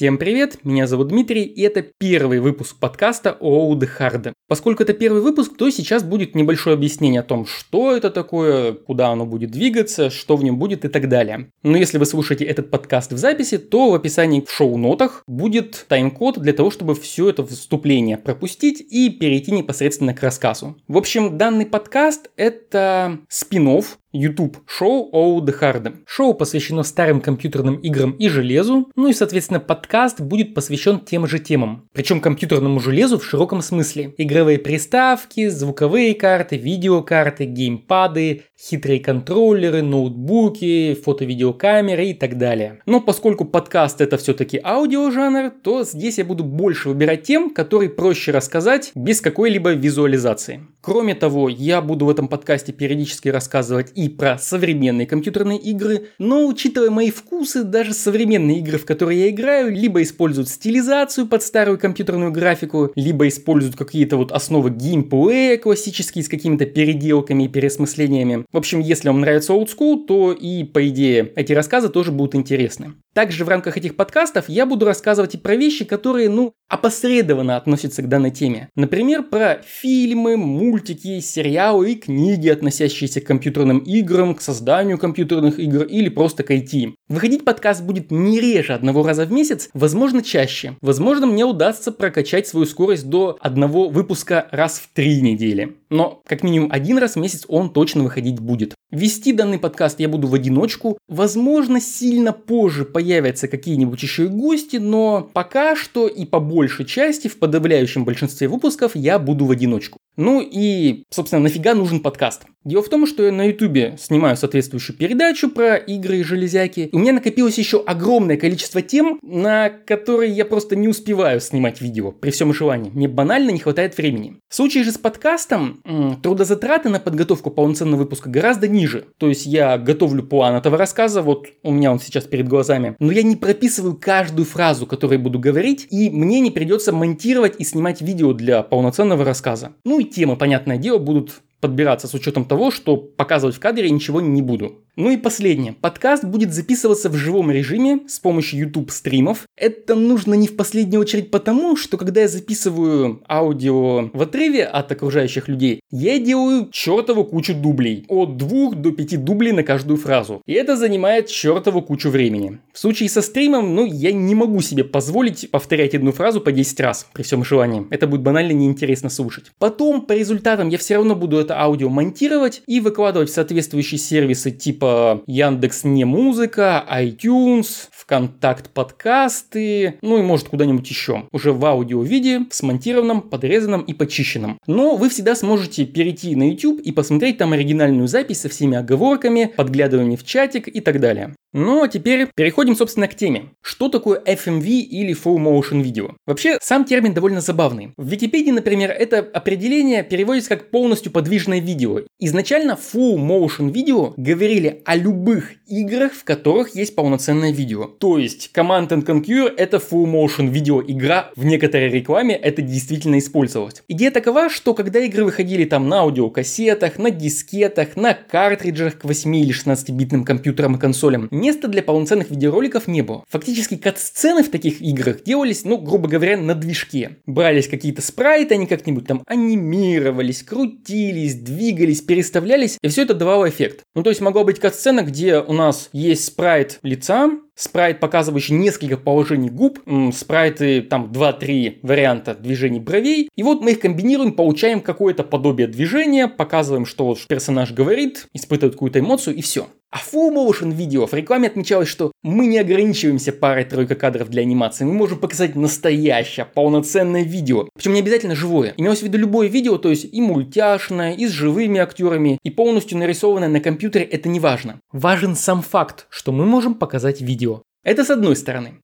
Всем привет, меня зовут Дмитрий, и это первый выпуск подкаста Оуд Харда. Поскольку это первый выпуск, то сейчас будет небольшое объяснение о том, что это такое, куда оно будет двигаться, что в нем будет и так далее. Но если вы слушаете этот подкаст в записи, то в описании в шоу-нотах будет тайм-код для того, чтобы все это вступление пропустить и перейти непосредственно к рассказу. В общем, данный подкаст это спин YouTube шоу Оу Харда. Шоу посвящено старым компьютерным играм и железу, ну и, соответственно, подкаст будет посвящен тем же темам. Причем компьютерному железу в широком смысле. Игровые приставки, звуковые карты, видеокарты, геймпады, хитрые контроллеры, ноутбуки, фото-видеокамеры и так далее. Но поскольку подкаст это все-таки аудиожанр, то здесь я буду больше выбирать тем, которые проще рассказать без какой-либо визуализации. Кроме того, я буду в этом подкасте периодически рассказывать и про современные компьютерные игры, но учитывая мои вкусы, даже современные игры, в которые я играю, либо используют стилизацию под старую компьютерную графику, либо используют какие-то вот основы геймплея классические с какими-то переделками и переосмыслениями. В общем, если вам нравится old school, то и, по идее, эти рассказы тоже будут интересны. Также в рамках этих подкастов я буду рассказывать и про вещи, которые, ну, опосредованно относятся к данной теме. Например, про фильмы, мультики, сериалы и книги, относящиеся к компьютерным играм, к созданию компьютерных игр или просто к IT. Выходить подкаст будет не реже одного раза в месяц, возможно чаще. Возможно мне удастся прокачать свою скорость до одного выпуска раз в три недели. Но как минимум один раз в месяц он точно выходить будет. Вести данный подкаст я буду в одиночку. Возможно сильно позже появятся какие-нибудь еще и гости, но пока что и по большей части в подавляющем большинстве выпусков я буду в одиночку. Ну и, собственно, нафига нужен подкаст? Дело в том, что на ютубе снимаю соответствующую передачу про игры и железяки. У меня накопилось еще огромное количество тем, на которые я просто не успеваю снимать видео при всем желании. Мне банально не хватает времени. В случае же с подкастом, трудозатраты на подготовку полноценного выпуска гораздо ниже. То есть я готовлю план этого рассказа, вот у меня он сейчас перед глазами, но я не прописываю каждую фразу, которую буду говорить, и мне не придется монтировать и снимать видео для полноценного рассказа. Ну и темы, понятное дело, будут подбираться с учетом того, что показывать в кадре ничего не буду. Ну и последнее. Подкаст будет записываться в живом режиме с помощью YouTube стримов. Это нужно не в последнюю очередь потому, что когда я записываю аудио в отрыве от окружающих людей, я делаю чертову кучу дублей. От двух до пяти дублей на каждую фразу. И это занимает чертову кучу времени. В случае со стримом, ну, я не могу себе позволить повторять одну фразу по 10 раз при всем желании. Это будет банально неинтересно слушать. Потом, по результатам, я все равно буду это аудио монтировать и выкладывать в соответствующие сервисы типа Яндекс не музыка, iTunes, ВКонтакт подкасты, ну и может куда-нибудь еще. Уже в аудио виде, смонтированном, подрезанном и почищенном. Но вы всегда сможете перейти на YouTube и посмотреть там оригинальную запись со всеми оговорками, подглядываниями в чатик и так далее. Ну а теперь переходим, собственно, к теме. Что такое FMV или Full Motion Video? Вообще, сам термин довольно забавный. В Википедии, например, это определение переводится как полностью подвижное видео. Изначально Full Motion Video говорили о любых играх, в которых есть полноценное видео. То есть Command and Conquer это Full Motion видео игра, в некоторой рекламе это действительно использовалось. Идея такова, что когда игры выходили там на аудиокассетах, на дискетах, на картриджах к 8 или 16-битным компьютерам и консолям, места для полноценных видеороликов не было. Фактически кат-сцены в таких играх делались, ну, грубо говоря, на движке. Брались какие-то спрайты, они как-нибудь там анимировались, крутились, двигались, переставлялись, и все это давало эффект. Ну, то есть могла быть кат-сцена, где у нас есть спрайт лица, спрайт, показывающий несколько положений губ, спрайты, там 2-3 варианта движений бровей, и вот мы их комбинируем, получаем какое-то подобие движения, показываем, что вот персонаж говорит, испытывает какую-то эмоцию, и все. А full motion видео в рекламе отмечалось, что мы не ограничиваемся парой-тройкой кадров для анимации, мы можем показать настоящее, полноценное видео. Причем не обязательно живое. Имелось в виду любое видео, то есть и мультяшное, и с живыми актерами, и полностью нарисованное на компьютере, это не важно. Важен сам факт, что мы можем показать видео. Это с одной стороны.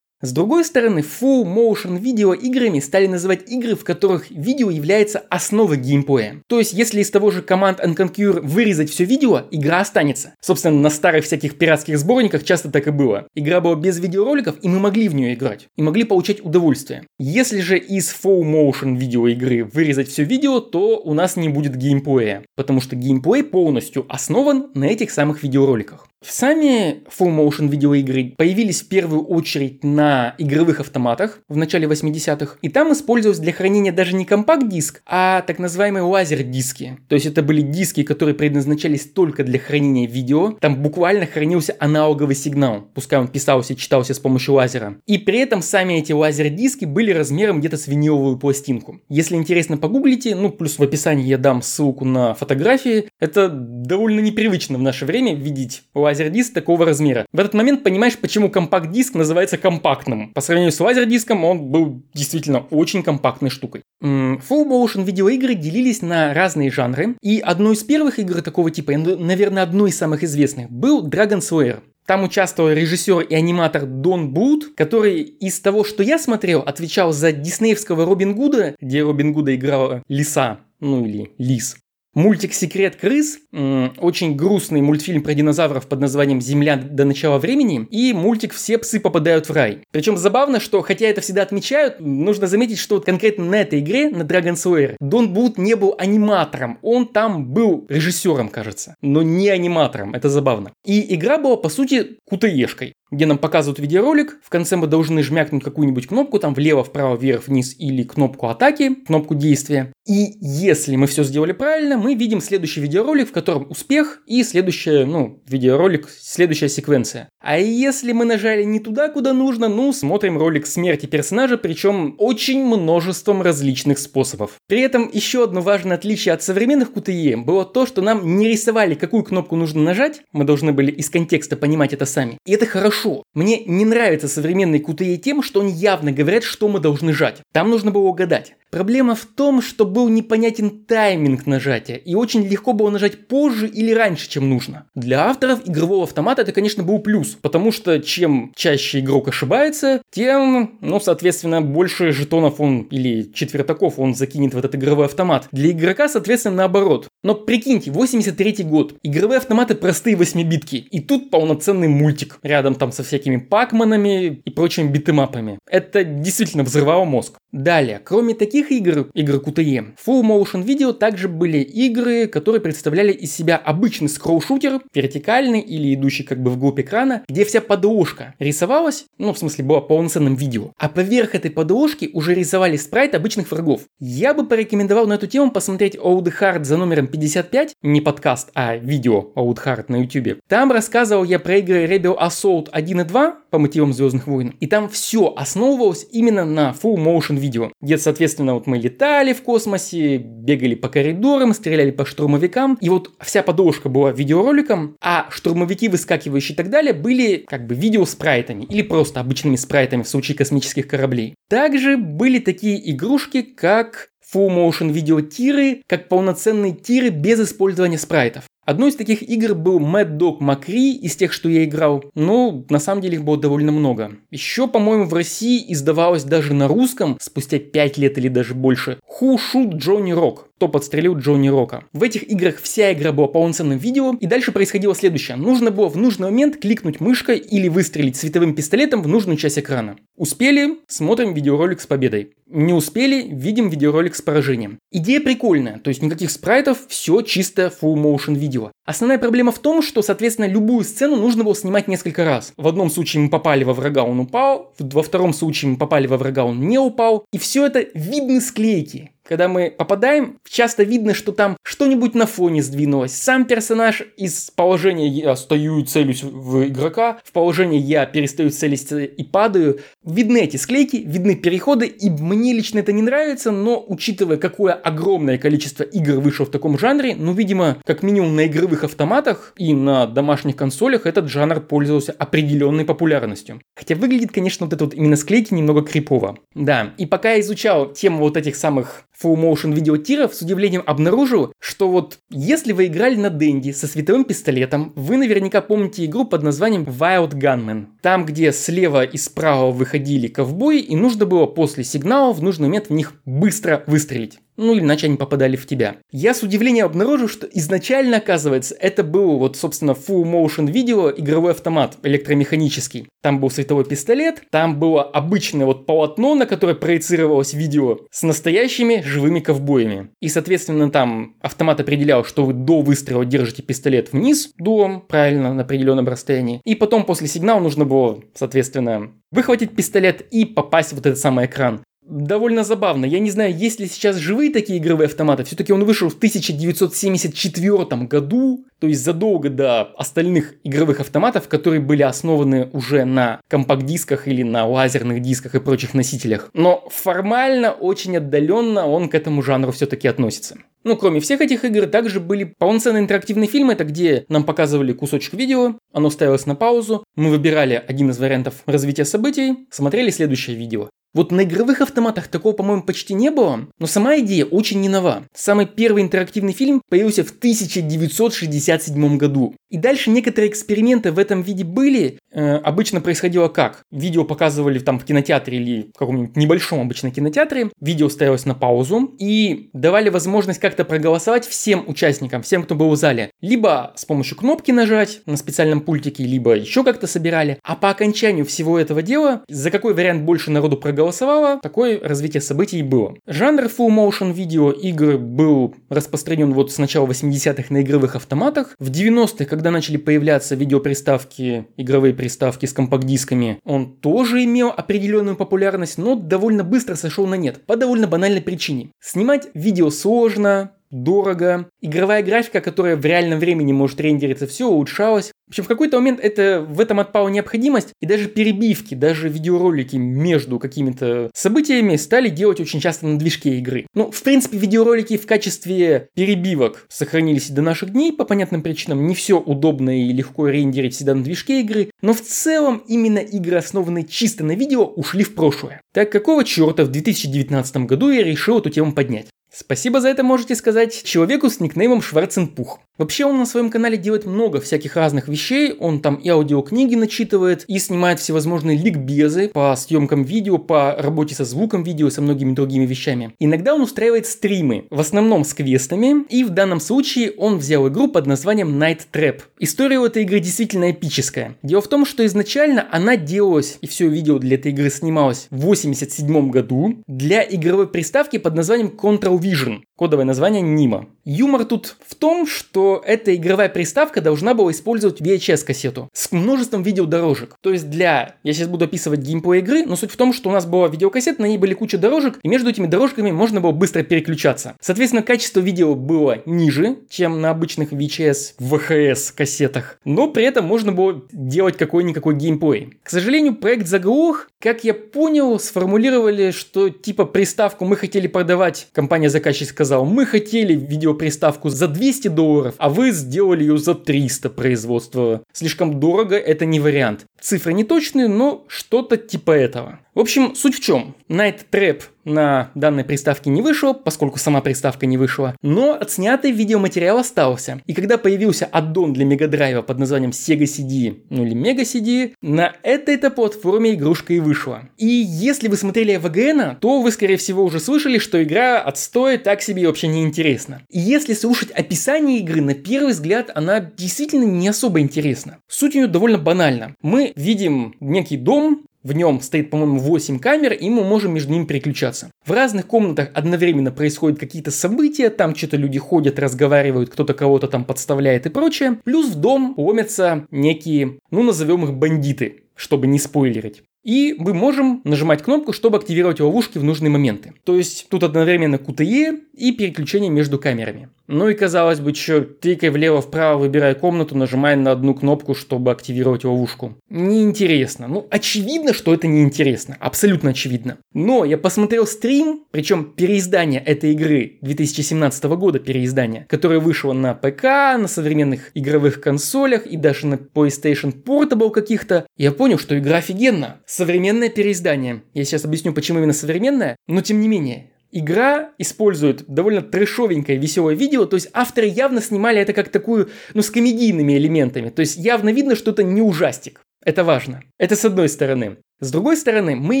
С другой стороны, Full Motion видео играми стали называть игры, в которых видео является основой геймплея. То есть, если из того же Command and Conquer вырезать все видео, игра останется. Собственно, на старых всяких пиратских сборниках часто так и было. Игра была без видеороликов, и мы могли в нее играть. И могли получать удовольствие. Если же из Full Motion видеоигры вырезать все видео, то у нас не будет геймплея. Потому что геймплей полностью основан на этих самых видеороликах. Сами full motion видеоигры появились в первую очередь на игровых автоматах в начале 80-х, и там использовался для хранения даже не компакт-диск, а так называемые лазер-диски. То есть это были диски, которые предназначались только для хранения видео, там буквально хранился аналоговый сигнал, пускай он писался и читался с помощью лазера. И при этом сами эти лазер-диски были размером где-то с виниловую пластинку. Если интересно, погуглите, ну плюс в описании я дам ссылку на фотографии. Это довольно непривычно в наше время видеть лазер-диск такого размера. В этот момент понимаешь, почему компакт-диск называется компактным. По сравнению с лазер-диском он был действительно очень компактной штукой. Full motion видеоигры делились на разные жанры, и одной из первых игр такого типа, наверное, одной из самых известных, был Dragon's Lair. Там участвовал режиссер и аниматор Дон Блут, который из того, что я смотрел, отвечал за диснеевского Робин Гуда, где Робин Гуда играла лиса, ну или лис. Мультик «Секрет крыс» – очень грустный мультфильм про динозавров под названием «Земля до начала времени» и мультик «Все псы попадают в рай». Причем забавно, что хотя это всегда отмечают, нужно заметить, что вот конкретно на этой игре, на Dragon Slayer, Дон Бут не был аниматором, он там был режиссером, кажется, но не аниматором, это забавно. И игра была, по сути, кутаешкой где нам показывают видеоролик. В конце мы должны жмякнуть какую-нибудь кнопку, там влево, вправо, вверх, вниз или кнопку атаки, кнопку действия. И если мы все сделали правильно, мы видим следующий видеоролик, в котором успех и следующая, ну, видеоролик, следующая секвенция. А если мы нажали не туда, куда нужно, ну, смотрим ролик смерти персонажа, причем очень множеством различных способов. При этом еще одно важное отличие от современных QTE было то, что нам не рисовали, какую кнопку нужно нажать, мы должны были из контекста понимать это сами. И это хорошо. Мне не нравится современный QTE тем, что они явно говорят, что мы должны жать. Там нужно было угадать. Проблема в том, что был непонятен тайминг нажатия, и очень легко было нажать позже или раньше, чем нужно. Для авторов игрового автомата это, конечно, был плюс, потому что чем чаще игрок ошибается, тем, ну, соответственно, больше жетонов он или четвертаков он закинет в этот игровой автомат. Для игрока, соответственно, наоборот. Но прикиньте, 83 год, игровые автоматы простые 8-битки, и тут полноценный мультик, рядом там со всякими пакманами и прочими битэмапами. Это действительно взрывало мозг. Далее, кроме таких игр, игр QTE, Full Motion Video также были игры, которые представляли из себя обычный скролл-шутер, вертикальный или идущий как бы вглубь экрана, где вся подложка рисовалась, ну в смысле была полноценным видео, а поверх этой подложки уже рисовали спрайт обычных врагов. Я бы порекомендовал на эту тему посмотреть Old Hard за номером 55, не подкаст, а видео Old Hard на YouTube. Там рассказывал я про игры Rebel Assault 1 и 2 по мотивам Звездных войн, и там все основывалось именно на Full Motion видео, где, соответственно, вот мы летали в космосе, бегали по коридорам, стреляли по штурмовикам, и вот вся подложка была видеороликом, а штурмовики, выскакивающие и так далее, были как бы видео спрайтами или просто обычными спрайтами в случае космических кораблей. Также были такие игрушки, как Full Motion видео тиры, как полноценные тиры без использования спрайтов. Одной из таких игр был Mad Dog Macri из тех, что я играл. Но на самом деле их было довольно много. Еще, по-моему, в России издавалось даже на русском, спустя 5 лет или даже больше, Who Shoot Johnny Rock кто подстрелил Джонни Рока. В этих играх вся игра была полноценным видео, и дальше происходило следующее. Нужно было в нужный момент кликнуть мышкой или выстрелить световым пистолетом в нужную часть экрана. Успели, смотрим видеоролик с победой. Не успели, видим видеоролик с поражением. Идея прикольная, то есть никаких спрайтов, все чисто full motion видео. Основная проблема в том, что, соответственно, любую сцену нужно было снимать несколько раз. В одном случае мы попали во врага, он упал, во втором случае мы попали во врага, он не упал. И все это видны склейки когда мы попадаем, часто видно, что там что-нибудь на фоне сдвинулось. Сам персонаж из положения «я стою и целюсь в игрока» в положение «я перестаю целиться и падаю». Видны эти склейки, видны переходы, и мне лично это не нравится, но учитывая, какое огромное количество игр вышло в таком жанре, ну, видимо, как минимум на игровых автоматах и на домашних консолях этот жанр пользовался определенной популярностью. Хотя выглядит, конечно, вот это вот именно склейки немного крипово. Да, и пока я изучал тему вот этих самых full motion видеотиров, с удивлением обнаружил, что вот если вы играли на Денди со световым пистолетом, вы наверняка помните игру под названием Wild Gunman. Там, где слева и справа выходили ковбои, и нужно было после сигнала в нужный момент в них быстро выстрелить. Ну или иначе они попадали в тебя. Я с удивлением обнаружил, что изначально, оказывается, это был вот, собственно, full motion видео игровой автомат электромеханический. Там был световой пистолет, там было обычное вот полотно, на которое проецировалось видео с настоящими живыми ковбоями. И, соответственно, там автомат определял, что вы до выстрела держите пистолет вниз, дулом, правильно, на определенном расстоянии. И потом после сигнала нужно было, соответственно, выхватить пистолет и попасть в вот этот самый экран довольно забавно. Я не знаю, есть ли сейчас живые такие игровые автоматы. Все-таки он вышел в 1974 году, то есть задолго до остальных игровых автоматов, которые были основаны уже на компакт-дисках или на лазерных дисках и прочих носителях. Но формально, очень отдаленно он к этому жанру все-таки относится. Ну, кроме всех этих игр, также были полноценные интерактивные фильмы, это где нам показывали кусочек видео, оно ставилось на паузу, мы выбирали один из вариантов развития событий, смотрели следующее видео. Вот на игровых автоматах такого, по-моему, почти не было, но сама идея очень не нова. Самый первый интерактивный фильм появился в 1967 году. И дальше некоторые эксперименты в этом виде были. Э, обычно происходило как? Видео показывали там в кинотеатре или в каком-нибудь небольшом обычно кинотеатре. Видео ставилось на паузу и давали возможность как-то проголосовать всем участникам, всем, кто был в зале. Либо с помощью кнопки нажать на специальном пультике, либо еще как-то собирали. А по окончанию всего этого дела, за какой вариант больше народу проголосовало, голосовало, такое развитие событий было. Жанр full motion видео игр был распространен вот с начала 80-х на игровых автоматах. В 90-х, когда начали появляться видеоприставки, игровые приставки с компакт-дисками, он тоже имел определенную популярность, но довольно быстро сошел на нет. По довольно банальной причине. Снимать видео сложно, дорого. Игровая графика, которая в реальном времени может рендериться, все улучшалось. В общем, в какой-то момент это, в этом отпала необходимость, и даже перебивки, даже видеоролики между какими-то событиями стали делать очень часто на движке игры. Ну, в принципе, видеоролики в качестве перебивок сохранились и до наших дней по понятным причинам. Не все удобно и легко рендерить всегда на движке игры, но в целом именно игры, основанные чисто на видео, ушли в прошлое. Так какого черта в 2019 году я решил эту тему поднять? Спасибо за это можете сказать человеку с никнеймом Шварценпух. Вообще он на своем канале делает много всяких разных вещей, он там и аудиокниги начитывает, и снимает всевозможные ликбезы по съемкам видео, по работе со звуком видео со многими другими вещами. Иногда он устраивает стримы, в основном с квестами, и в данном случае он взял игру под названием Night Trap. История у этой игры действительно эпическая. Дело в том, что изначально она делалась, и все видео для этой игры снималось в 87 году для игровой приставки под названием Control Vision, кодовое название Nima. Юмор тут в том, что эта игровая приставка должна была использовать VHS-кассету с множеством видеодорожек. То есть для... Я сейчас буду описывать геймплей игры, но суть в том, что у нас была видеокассета, на ней были куча дорожек, и между этими дорожками можно было быстро переключаться. Соответственно, качество видео было ниже, чем на обычных VHS, VHS кассетах, но при этом можно было делать какой-никакой геймплей. К сожалению, проект заглох. Как я понял, сформулировали, что типа приставку мы хотели продавать, компания-заказчик сказала, мы хотели видеоприставку за 200 долларов, а вы сделали ее за 300 производства. Слишком дорого, это не вариант. Цифры не точные, но что-то типа этого. В общем, суть в чем. Night Trap на данной приставке не вышел, поскольку сама приставка не вышла, но отснятый видеоматериал остался. И когда появился аддон для Мегадрайва под названием Sega CD, ну или Mega CD, на этой-то платформе игрушка и вышла. И если вы смотрели ВГН, то вы, скорее всего, уже слышали, что игра отстой так себе вообще не интересна. И если слушать описание игры, на первый взгляд она действительно не особо интересна. Суть у нее довольно банальна. Мы видим некий дом, в нем стоит, по-моему, 8 камер, и мы можем между ними переключаться. В разных комнатах одновременно происходят какие-то события, там что-то люди ходят, разговаривают, кто-то кого-то там подставляет и прочее. Плюс в дом ломятся некие, ну назовем их бандиты, чтобы не спойлерить. И мы можем нажимать кнопку, чтобы активировать ловушки в нужные моменты. То есть тут одновременно QTE и переключение между камерами. Ну и казалось бы, что тыкай влево-вправо, выбирай комнату, нажимай на одну кнопку, чтобы активировать ловушку. Неинтересно. Ну, очевидно, что это неинтересно. Абсолютно очевидно. Но я посмотрел стрим, причем переиздание этой игры 2017 года переиздание, которое вышло на ПК, на современных игровых консолях и даже на PlayStation Portable каких-то. Я понял, что игра офигенна современное переиздание. Я сейчас объясню, почему именно современное, но тем не менее. Игра использует довольно трэшовенькое веселое видео, то есть авторы явно снимали это как такую, ну, с комедийными элементами. То есть явно видно, что это не ужастик. Это важно. Это с одной стороны. С другой стороны, мы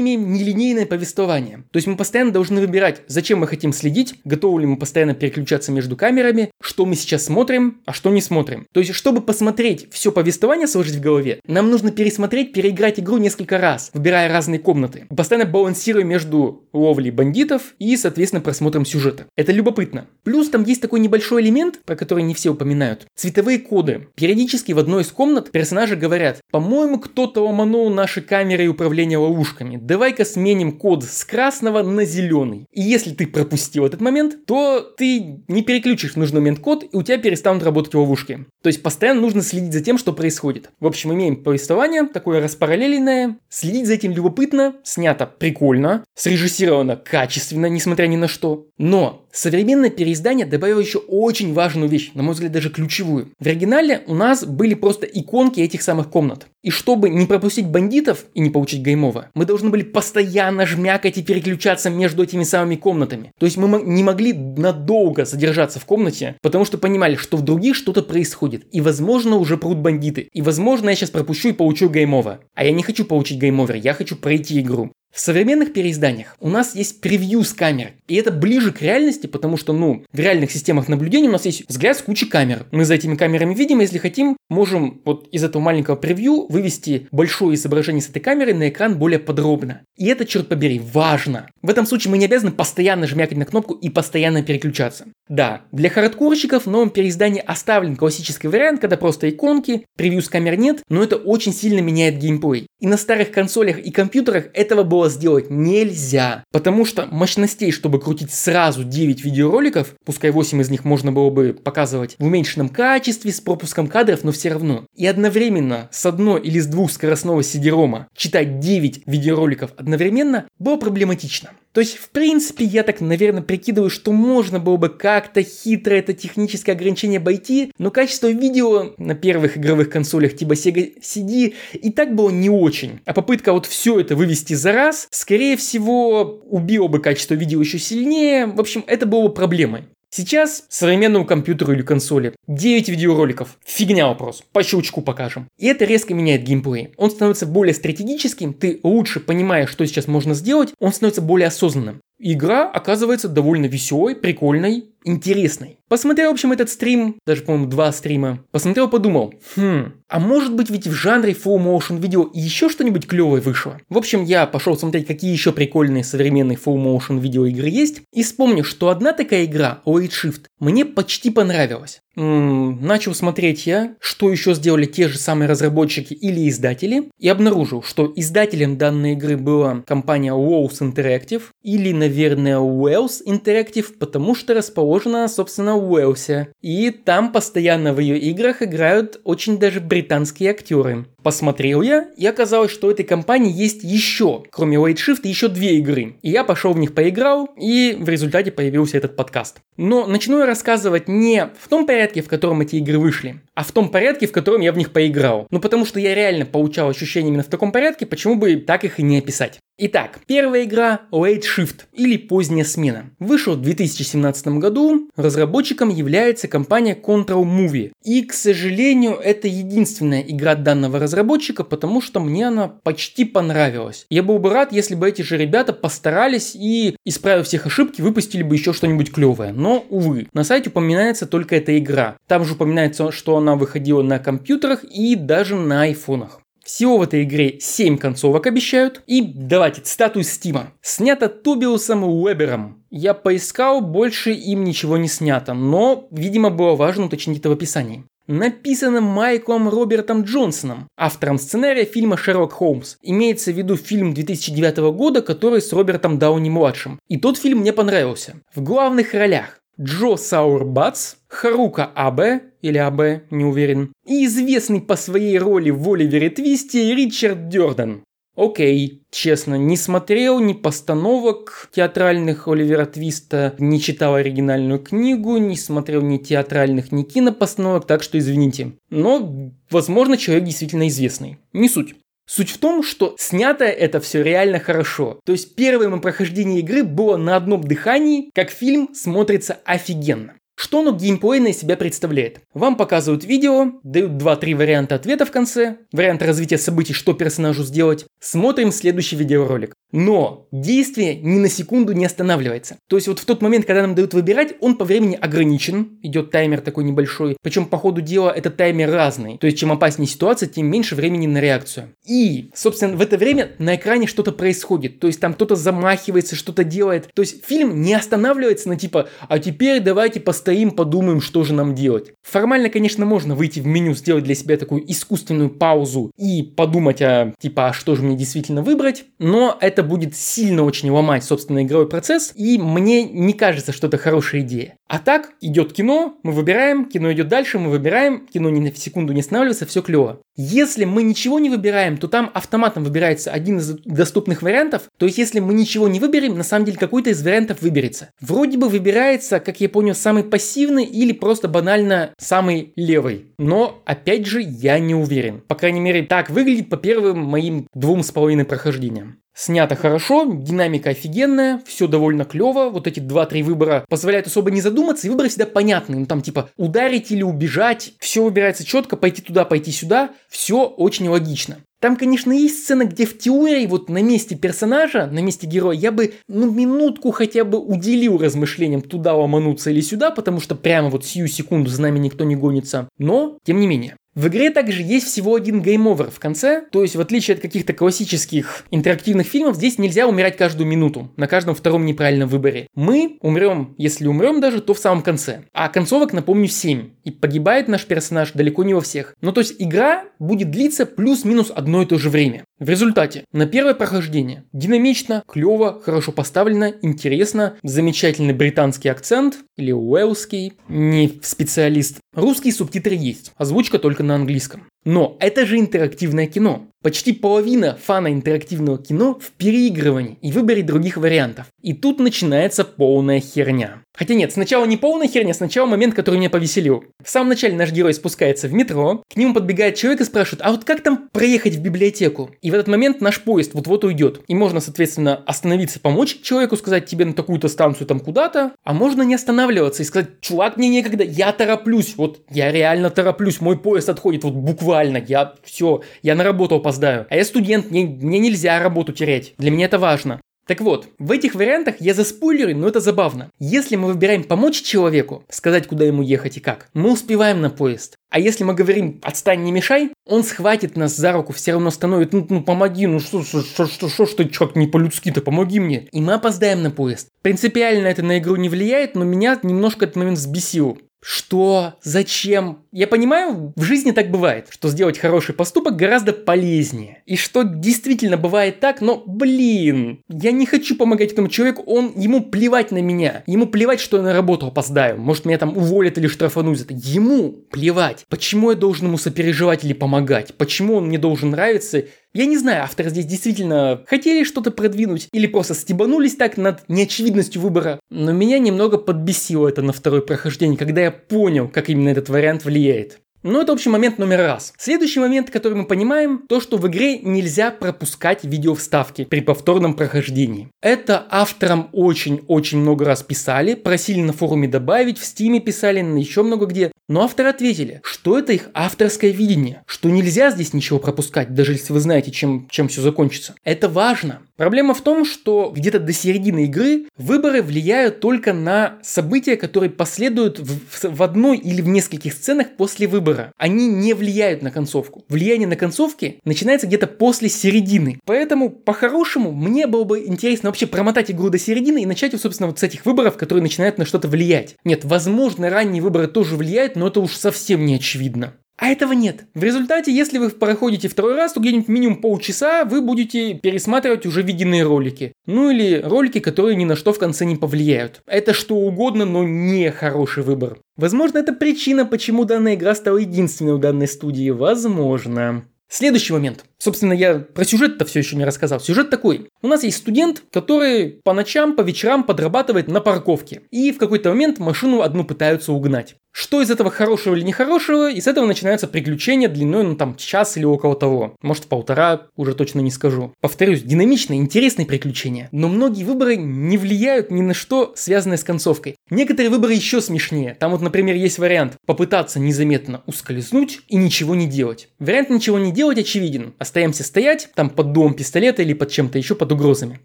имеем нелинейное повествование. То есть мы постоянно должны выбирать, зачем мы хотим следить, готовы ли мы постоянно переключаться между камерами, что мы сейчас смотрим, а что не смотрим. То есть, чтобы посмотреть все повествование, сложить в голове, нам нужно пересмотреть, переиграть игру несколько раз, выбирая разные комнаты. Постоянно балансируя между ловлей бандитов и, соответственно, просмотром сюжета. Это любопытно. Плюс там есть такой небольшой элемент, про который не все упоминают. Цветовые коды. Периодически в одной из комнат персонажи говорят, по-моему, кто-то ломанул наши камеры и управление управления ловушками. Давай-ка сменим код с красного на зеленый. И если ты пропустил этот момент, то ты не переключишь в нужный момент код, и у тебя перестанут работать ловушки. То есть постоянно нужно следить за тем, что происходит. В общем, имеем повествование, такое распараллеленное. Следить за этим любопытно, снято прикольно, срежиссировано качественно, несмотря ни на что. Но современное переиздание добавило еще очень важную вещь, на мой взгляд, даже ключевую. В оригинале у нас были просто иконки этих самых комнат. И чтобы не пропустить бандитов и не получить game over, мы должны были постоянно жмякать и переключаться между этими самыми комнатами. То есть мы не могли надолго задержаться в комнате, потому что понимали, что в других что-то происходит. И возможно уже прут бандиты. И возможно я сейчас пропущу и получу game over. А я не хочу получить game over, я хочу пройти игру. В современных переизданиях у нас есть превью с камер. И это ближе к реальности, потому что, ну, в реальных системах наблюдения у нас есть взгляд с кучей камер. Мы за этими камерами видим, если хотим, можем вот из этого маленького превью вывести большое изображение с этой камеры на экран более подробно. И это, черт побери, важно. В этом случае мы не обязаны постоянно жмякать на кнопку и постоянно переключаться. Да, для хардкорщиков в новом переиздании оставлен классический вариант, когда просто иконки, превью с камер нет, но это очень сильно меняет геймплей. И на старых консолях и компьютерах этого было сделать нельзя. Потому что мощностей, чтобы крутить сразу 9 видеороликов, пускай 8 из них можно было бы показывать в уменьшенном качестве, с пропуском кадров, но все равно. И одновременно с одной или с двух скоростного CD-ROM читать 9 видеороликов одновременно было проблематично. То есть, в принципе, я так, наверное, прикидываю, что можно было бы как-то хитро это техническое ограничение обойти, но качество видео на первых игровых консолях типа Sega CD и так было не очень. А попытка вот все это вывести за раз, скорее всего, убила бы качество видео еще сильнее. В общем, это было бы проблемой. Сейчас современному компьютеру или консоли 9 видеороликов. Фигня вопрос. По щелчку покажем. И это резко меняет геймплей. Он становится более стратегическим, ты лучше понимаешь, что сейчас можно сделать, он становится более осознанным. Игра оказывается довольно веселой, прикольной, интересной. Посмотрел, в общем, этот стрим, даже, по-моему, два стрима. Посмотрел, подумал, хм, а может быть ведь в жанре full motion видео еще что-нибудь клевое вышло? В общем, я пошел смотреть, какие еще прикольные современные full motion видео игры есть, и вспомнил, что одна такая игра, Oid Shift, мне почти понравилась. М-м, начал смотреть я, что еще сделали те же самые разработчики или издатели, и обнаружил, что издателем данной игры была компания Wells Interactive, или, наверное, Wells Interactive, потому что расположена, собственно, в Уэлсе. И там постоянно в ее играх играют очень даже британские актеры. Посмотрел я, и оказалось, что у этой компании есть еще, кроме Wait Shift, еще две игры. И я пошел в них поиграл, и в результате появился этот подкаст. Но начну я рассказывать не в том порядке, в котором эти игры вышли, а в том порядке, в котором я в них поиграл. Ну потому что я реально получал ощущения именно в таком порядке, почему бы так их и не описать. Итак, первая игра Late Shift или поздняя смена. Вышел в 2017 году, разработчиком является компания Control Movie. И, к сожалению, это единственная игра данного разработчика, потому что мне она почти понравилась. Я был бы рад, если бы эти же ребята постарались и, исправив всех ошибки, выпустили бы еще что-нибудь клевое. Но, увы, на сайте упоминается только эта игра. Там же упоминается, что она выходила на компьютерах и даже на айфонах. Всего в этой игре 7 концовок обещают. И давайте цитату из Стима. Снято Тубиусом Уэбером. Я поискал, больше им ничего не снято, но, видимо, было важно уточнить это в описании. Написано Майклом Робертом Джонсоном, автором сценария фильма «Шерлок Холмс». Имеется в виду фильм 2009 года, который с Робертом Дауни-младшим. И тот фильм мне понравился. В главных ролях Джо Саурбац, Харука Абе, или АБ, не уверен, и известный по своей роли в Оливере Твисте Ричард Дёрден. Окей, честно, не смотрел ни постановок театральных Оливера Твиста, не читал оригинальную книгу, не смотрел ни театральных, ни кинопостановок, так что извините. Но, возможно, человек действительно известный. Не суть. Суть в том, что снято это все реально хорошо. То есть первое моё прохождение игры было на одном дыхании, как фильм смотрится офигенно. Что оно геймплейно из себя представляет? Вам показывают видео, дают 2-3 варианта ответа в конце, вариант развития событий, что персонажу сделать. Смотрим следующий видеоролик. Но действие ни на секунду не останавливается. То есть вот в тот момент, когда нам дают выбирать, он по времени ограничен, идет таймер такой небольшой. Причем по ходу дела этот таймер разный. То есть чем опаснее ситуация, тем меньше времени на реакцию. И, собственно, в это время на экране что-то происходит. То есть там кто-то замахивается, что-то делает. То есть фильм не останавливается на типа, а теперь давайте постоим, подумаем, что же нам делать. Формально, конечно, можно выйти в меню, сделать для себя такую искусственную паузу и подумать, а типа, а что же мне действительно выбрать. Но это будет сильно очень ломать, собственно, игровой процесс. И мне не кажется, что это хорошая идея. А так, идет кино, мы выбираем, кино идет дальше, мы выбираем, кино ни на секунду не останавливается, все клево. Если мы ничего не выбираем, то там автоматом выбирается один из доступных вариантов. То есть, если мы ничего не выберем, на самом деле какой-то из вариантов выберется. Вроде бы выбирается, как я понял, самый пассивный или просто банально самый левый. Но, опять же, я не уверен. По крайней мере, так выглядит по первым моим двум с половиной прохождениям. Снято хорошо, динамика офигенная, все довольно клево. Вот эти два-три выбора позволяют особо не задуматься, и выборы всегда понятны. Ну там типа ударить или убежать, все выбирается четко, пойти туда, пойти сюда, все очень логично. Там, конечно, есть сцена, где в теории вот на месте персонажа, на месте героя, я бы, ну, минутку хотя бы уделил размышлениям туда ломануться или сюда, потому что прямо вот сию секунду за нами никто не гонится. Но, тем не менее. В игре также есть всего один game over в конце, то есть в отличие от каких-то классических интерактивных фильмов, здесь нельзя умирать каждую минуту, на каждом втором неправильном выборе. Мы умрем, если умрем даже, то в самом конце. А концовок, напомню, 7. И погибает наш персонаж далеко не во всех. Ну то есть игра будет длиться плюс-минус одно и то же время. В результате, на первое прохождение динамично, клево, хорошо поставлено, интересно, замечательный британский акцент или уэльский, не специалист. Русские субтитры есть, озвучка только на английском. Но это же интерактивное кино. Почти половина фана интерактивного кино в переигрывании и выборе других вариантов. И тут начинается полная херня. Хотя нет, сначала не полная херня, сначала момент, который меня повеселил. В самом начале наш герой спускается в метро, к нему подбегает человек и спрашивает, а вот как там проехать в библиотеку? И в этот момент наш поезд вот-вот уйдет. И можно, соответственно, остановиться, помочь человеку, сказать тебе на такую-то станцию там куда-то, а можно не останавливаться и сказать, чувак, мне некогда, я тороплюсь, вот я реально тороплюсь, мой поезд отходит, вот буквально, я все, я на работу опоздаю. А я студент, мне, мне нельзя работу терять, для меня это важно. Так вот, в этих вариантах я за спойлеры, но это забавно. Если мы выбираем помочь человеку, сказать, куда ему ехать и как, мы успеваем на поезд. А если мы говорим «отстань, не мешай», он схватит нас за руку, все равно становится «ну, ну помоги, ну что, что, что, что, что, что как не по-людски-то, помоги мне». И мы опоздаем на поезд. Принципиально это на игру не влияет, но меня немножко этот момент взбесил. Что? Зачем? Я понимаю, в жизни так бывает, что сделать хороший поступок гораздо полезнее. И что действительно бывает так, но, блин, я не хочу помогать этому человеку, он, ему плевать на меня. Ему плевать, что я на работу опоздаю. Может, меня там уволят или штрафанут за это. Ему плевать. Почему я должен ему сопереживать или помогать? Почему он мне должен нравиться? Я не знаю, авторы здесь действительно хотели что-то продвинуть или просто стебанулись так над неочевидностью выбора. Но меня немного подбесило это на второе прохождение, когда я понял, как именно этот вариант влияет. Ну, это общий момент номер раз. Следующий момент, который мы понимаем, то, что в игре нельзя пропускать видео вставки при повторном прохождении. Это авторам очень-очень много раз писали, просили на форуме добавить, в стиме писали, еще много где. Но авторы ответили, что это их авторское видение, что нельзя здесь ничего пропускать, даже если вы знаете, чем, чем все закончится. Это важно. Проблема в том, что где-то до середины игры выборы влияют только на события, которые последуют в, в одной или в нескольких сценах после выбора. Они не влияют на концовку. Влияние на концовки начинается где-то после середины. Поэтому, по-хорошему, мне было бы интересно вообще промотать игру до середины и начать, собственно, вот с этих выборов, которые начинают на что-то влиять. Нет, возможно, ранние выборы тоже влияют, но это уж совсем не очевидно. А этого нет. В результате, если вы проходите второй раз, то где-нибудь минимум полчаса вы будете пересматривать уже виденные ролики. Ну или ролики, которые ни на что в конце не повлияют. Это что угодно, но не хороший выбор. Возможно, это причина, почему данная игра стала единственной у данной студии. Возможно. Следующий момент. Собственно, я про сюжет-то все еще не рассказал. Сюжет такой. У нас есть студент, который по ночам, по вечерам подрабатывает на парковке. И в какой-то момент машину одну пытаются угнать. Что из этого хорошего или нехорошего? Из этого начинаются приключения длиной, ну там, час или около того. Может, полтора, уже точно не скажу. Повторюсь, динамичные, интересные приключения. Но многие выборы не влияют ни на что, связанное с концовкой. Некоторые выборы еще смешнее. Там вот, например, есть вариант попытаться незаметно ускользнуть и ничего не делать. Вариант ничего не делать очевиден. Остаемся стоять, там под домом пистолета или под чем-то еще, под угрозами.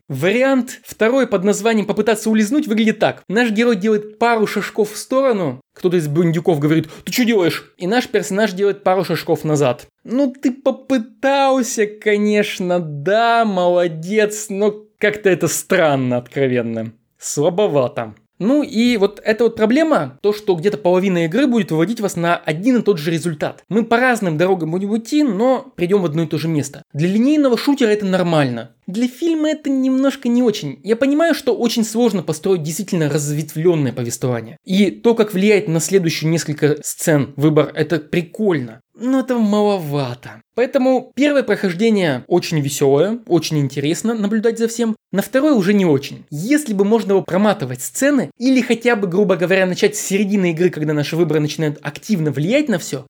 Вариант второй под названием попытаться улизнуть выглядит так. Наш герой делает пару шажков в сторону, кто-то из бандюков говорит, ты что делаешь? И наш персонаж делает пару шажков назад. Ну ты попытался, конечно, да, молодец, но как-то это странно, откровенно. Слабовато. Ну и вот эта вот проблема, то, что где-то половина игры будет выводить вас на один и тот же результат. Мы по разным дорогам будем идти, но придем в одно и то же место. Для линейного шутера это нормально. Для фильма это немножко не очень. Я понимаю, что очень сложно построить действительно разветвленное повествование. И то, как влияет на следующие несколько сцен выбор, это прикольно. Но это маловато. Поэтому первое прохождение очень веселое, очень интересно наблюдать за всем. На второе уже не очень. Если бы можно было проматывать сцены, или хотя бы, грубо говоря, начать с середины игры, когда наши выборы начинают активно влиять на все,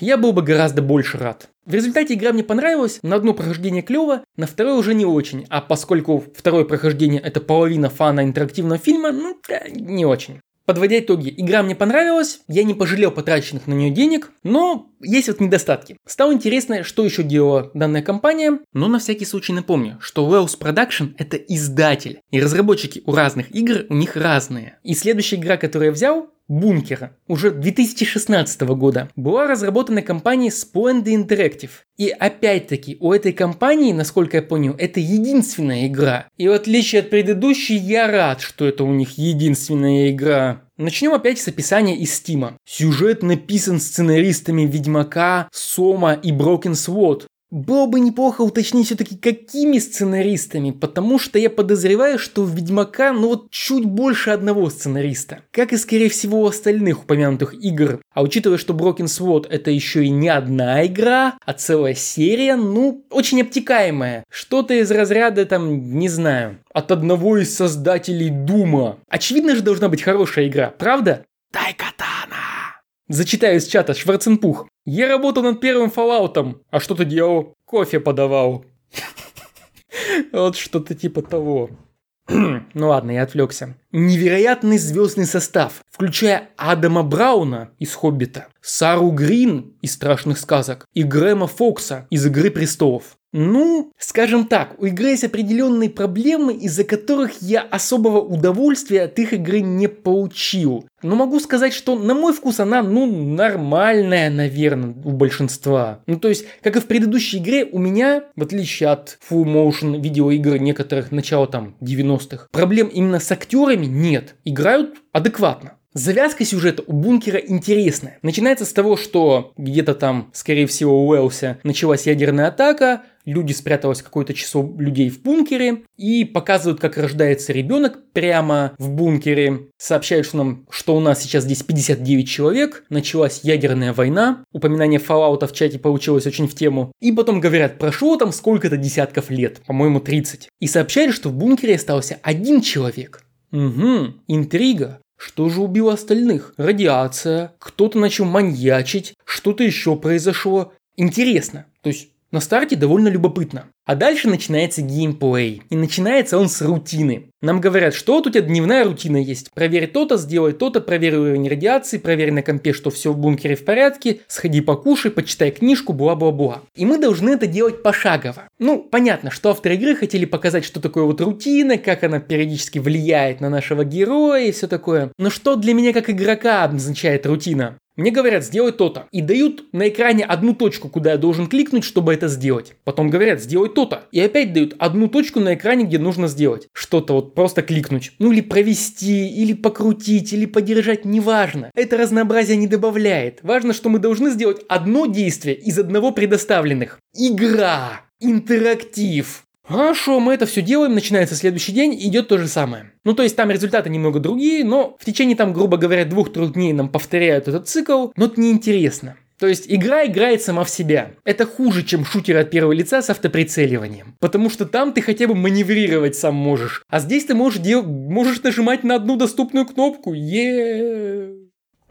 я был бы гораздо больше рад. В результате игра мне понравилась, на одно прохождение клево, на второе уже не очень, а поскольку второе прохождение это половина фана интерактивного фильма, ну, не очень. Подводя итоги, игра мне понравилась, я не пожалел потраченных на нее денег, но есть вот недостатки. Стало интересно, что еще делала данная компания, но на всякий случай напомню, что Wells Production это издатель, и разработчики у разных игр у них разные. И следующая игра, которую я взял, Бункера уже 2016 года была разработана компанией Splendid Interactive. И опять-таки у этой компании, насколько я понял, это единственная игра. И в отличие от предыдущей, я рад, что это у них единственная игра. Начнем опять с описания из Стима. Сюжет написан сценаристами Ведьмака, Сома и Broken Sword. Было бы неплохо уточнить все-таки, какими сценаристами, потому что я подозреваю, что в Ведьмака, ну вот чуть больше одного сценариста. Как и, скорее всего, у остальных упомянутых игр. А учитывая, что Broken Sword это еще и не одна игра, а целая серия, ну, очень обтекаемая. Что-то из разряда, там, не знаю, от одного из создателей Дума. Очевидно же должна быть хорошая игра, правда? Дай катана! Зачитаю из чата Шварценпух. Я работал над первым Fallout, а что ты делал? Кофе подавал. Вот что-то типа того. ну ладно, я отвлекся. Невероятный звездный состав, включая Адама Брауна из «Хоббита», Сару Грин из «Страшных сказок» и Грэма Фокса из «Игры престолов». Ну, скажем так, у игры есть определенные проблемы, из-за которых я особого удовольствия от их игры не получил. Но могу сказать, что на мой вкус она, ну, нормальная, наверное, у большинства. Ну, то есть, как и в предыдущей игре, у меня, в отличие от full motion видеоигр некоторых начала там 90-х, проблем именно с актерами нет. Играют адекватно. Завязка сюжета у бункера интересная. Начинается с того, что где-то там, скорее всего, у Уэлса началась ядерная атака, люди спряталось какое-то число людей в бункере и показывают, как рождается ребенок прямо в бункере. Сообщают что нам, что у нас сейчас здесь 59 человек, началась ядерная война, упоминание Fallout в чате получилось очень в тему. И потом говорят, прошло там сколько-то десятков лет, по-моему 30. И сообщают, что в бункере остался один человек. Угу, интрига. Что же убило остальных? Радиация, кто-то начал маньячить, что-то еще произошло. Интересно. То есть на старте довольно любопытно. А дальше начинается геймплей. И начинается он с рутины. Нам говорят, что вот у тебя дневная рутина есть. Проверь то-то, сделай то-то, проверь уровень радиации, проверь на компе, что все в бункере в порядке, сходи покушай, почитай книжку, бла-бла-бла. И мы должны это делать пошагово. Ну, понятно, что авторы игры хотели показать, что такое вот рутина, как она периодически влияет на нашего героя и все такое. Но что для меня как игрока означает рутина? Мне говорят, сделай то-то. И дают на экране одну точку, куда я должен кликнуть, чтобы это сделать. Потом говорят, сделай то-то. И опять дают одну точку на экране, где нужно сделать. Что-то вот просто кликнуть. Ну или провести, или покрутить, или подержать, неважно. Это разнообразие не добавляет. Важно, что мы должны сделать одно действие из одного предоставленных. Игра. Интерактив. Хорошо, мы это все делаем, начинается следующий день, идет то же самое. Ну, то есть там результаты немного другие, но в течение там, грубо говоря, двух-трех дней нам повторяют этот цикл, но это неинтересно. То есть игра играет сама в себя. Это хуже, чем шутер от первого лица с автоприцеливанием. Потому что там ты хотя бы маневрировать сам можешь. А здесь ты можешь, дел... можешь нажимать на одну доступную кнопку. Еее.